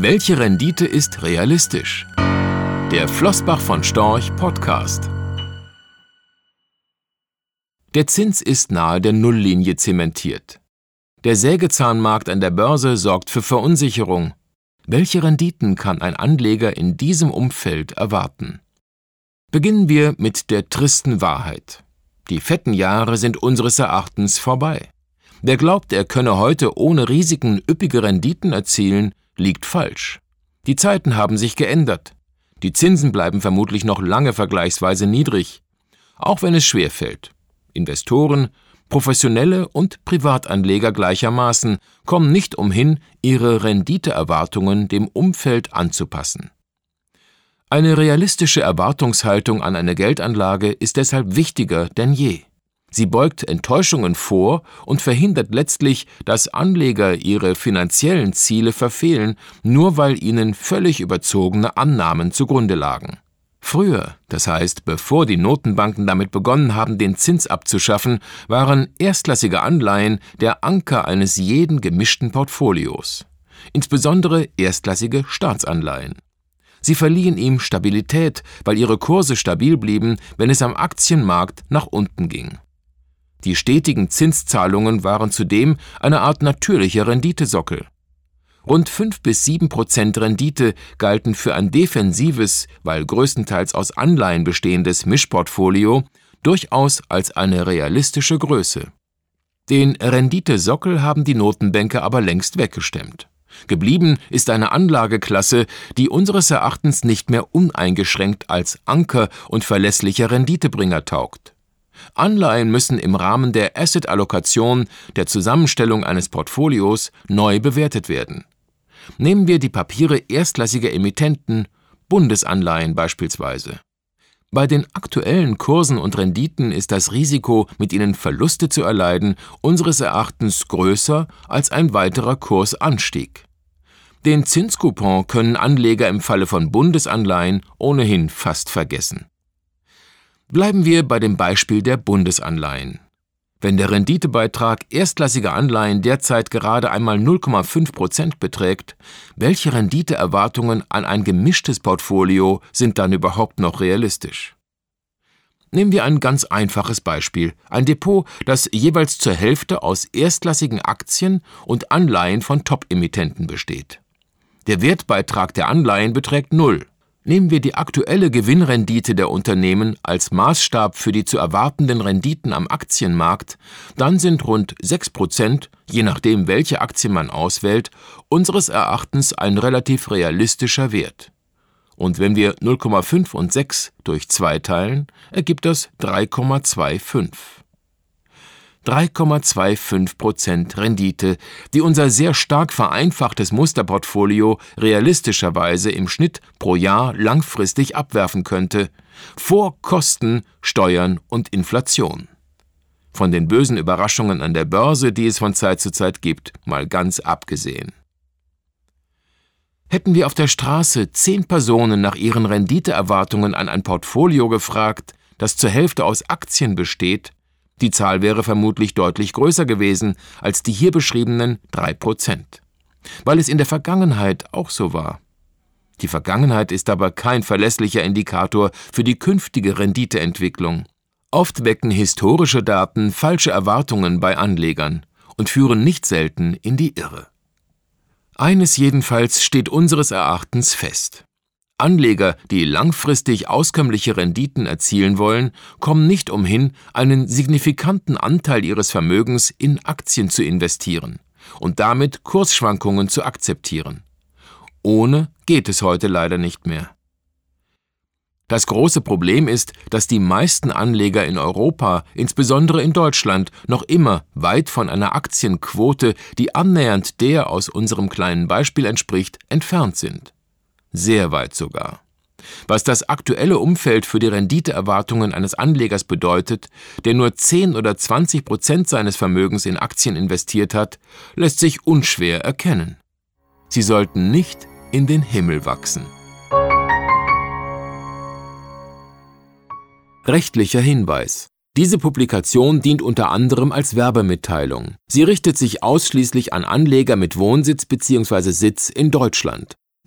Welche Rendite ist realistisch? Der Flossbach von Storch Podcast. Der Zins ist nahe der Nulllinie zementiert. Der Sägezahnmarkt an der Börse sorgt für Verunsicherung. Welche Renditen kann ein Anleger in diesem Umfeld erwarten? Beginnen wir mit der tristen Wahrheit. Die fetten Jahre sind unseres Erachtens vorbei. Wer glaubt, er könne heute ohne Risiken üppige Renditen erzielen, liegt falsch. Die Zeiten haben sich geändert. Die Zinsen bleiben vermutlich noch lange vergleichsweise niedrig, auch wenn es schwer fällt. Investoren, Professionelle und Privatanleger gleichermaßen kommen nicht umhin, ihre Renditeerwartungen dem Umfeld anzupassen. Eine realistische Erwartungshaltung an eine Geldanlage ist deshalb wichtiger denn je. Sie beugt Enttäuschungen vor und verhindert letztlich, dass Anleger ihre finanziellen Ziele verfehlen, nur weil ihnen völlig überzogene Annahmen zugrunde lagen. Früher, das heißt bevor die Notenbanken damit begonnen haben, den Zins abzuschaffen, waren erstklassige Anleihen der Anker eines jeden gemischten Portfolios, insbesondere erstklassige Staatsanleihen. Sie verliehen ihm Stabilität, weil ihre Kurse stabil blieben, wenn es am Aktienmarkt nach unten ging. Die stetigen Zinszahlungen waren zudem eine Art natürlicher Renditesockel. Rund 5 bis 7 Prozent Rendite galten für ein defensives, weil größtenteils aus Anleihen bestehendes Mischportfolio durchaus als eine realistische Größe. Den Renditesockel haben die Notenbänke aber längst weggestemmt. Geblieben ist eine Anlageklasse, die unseres Erachtens nicht mehr uneingeschränkt als Anker und verlässlicher Renditebringer taugt. Anleihen müssen im Rahmen der Asset-Allokation, der Zusammenstellung eines Portfolios, neu bewertet werden. Nehmen wir die Papiere erstklassiger Emittenten, Bundesanleihen beispielsweise. Bei den aktuellen Kursen und Renditen ist das Risiko, mit ihnen Verluste zu erleiden, unseres Erachtens größer als ein weiterer Kursanstieg. Den Zinscoupon können Anleger im Falle von Bundesanleihen ohnehin fast vergessen. Bleiben wir bei dem Beispiel der Bundesanleihen. Wenn der Renditebeitrag erstklassiger Anleihen derzeit gerade einmal 0,5 Prozent beträgt, welche Renditeerwartungen an ein gemischtes Portfolio sind dann überhaupt noch realistisch? Nehmen wir ein ganz einfaches Beispiel, ein Depot, das jeweils zur Hälfte aus erstklassigen Aktien und Anleihen von Top-Emittenten besteht. Der Wertbeitrag der Anleihen beträgt null. Nehmen wir die aktuelle Gewinnrendite der Unternehmen als Maßstab für die zu erwartenden Renditen am Aktienmarkt, dann sind rund 6 Prozent, je nachdem welche Aktien man auswählt, unseres Erachtens ein relativ realistischer Wert. Und wenn wir 0,5 und 6 durch 2 teilen, ergibt das 3,25. 3,25 Prozent Rendite, die unser sehr stark vereinfachtes Musterportfolio realistischerweise im Schnitt pro Jahr langfristig abwerfen könnte, vor Kosten, Steuern und Inflation. Von den bösen Überraschungen an der Börse, die es von Zeit zu Zeit gibt, mal ganz abgesehen. Hätten wir auf der Straße zehn Personen nach ihren Renditeerwartungen an ein Portfolio gefragt, das zur Hälfte aus Aktien besteht, die Zahl wäre vermutlich deutlich größer gewesen als die hier beschriebenen drei Prozent. Weil es in der Vergangenheit auch so war. Die Vergangenheit ist aber kein verlässlicher Indikator für die künftige Renditeentwicklung. Oft wecken historische Daten falsche Erwartungen bei Anlegern und führen nicht selten in die Irre. Eines jedenfalls steht unseres Erachtens fest. Anleger, die langfristig auskömmliche Renditen erzielen wollen, kommen nicht umhin, einen signifikanten Anteil ihres Vermögens in Aktien zu investieren und damit Kursschwankungen zu akzeptieren. Ohne geht es heute leider nicht mehr. Das große Problem ist, dass die meisten Anleger in Europa, insbesondere in Deutschland, noch immer weit von einer Aktienquote, die annähernd der aus unserem kleinen Beispiel entspricht, entfernt sind sehr weit sogar. Was das aktuelle Umfeld für die Renditeerwartungen eines Anlegers bedeutet, der nur 10 oder 20 Prozent seines Vermögens in Aktien investiert hat, lässt sich unschwer erkennen. Sie sollten nicht in den Himmel wachsen. Rechtlicher Hinweis. Diese Publikation dient unter anderem als Werbemitteilung. Sie richtet sich ausschließlich an Anleger mit Wohnsitz bzw. Sitz in Deutschland.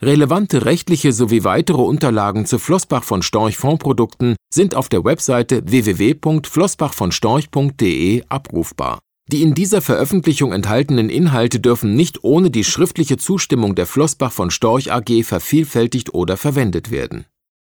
Relevante rechtliche sowie weitere Unterlagen zu Flossbach von Storch Fondsprodukten sind auf der Webseite www.flossbachvonstorch.de abrufbar. Die in dieser Veröffentlichung enthaltenen Inhalte dürfen nicht ohne die schriftliche Zustimmung der Flossbach von Storch AG vervielfältigt oder verwendet werden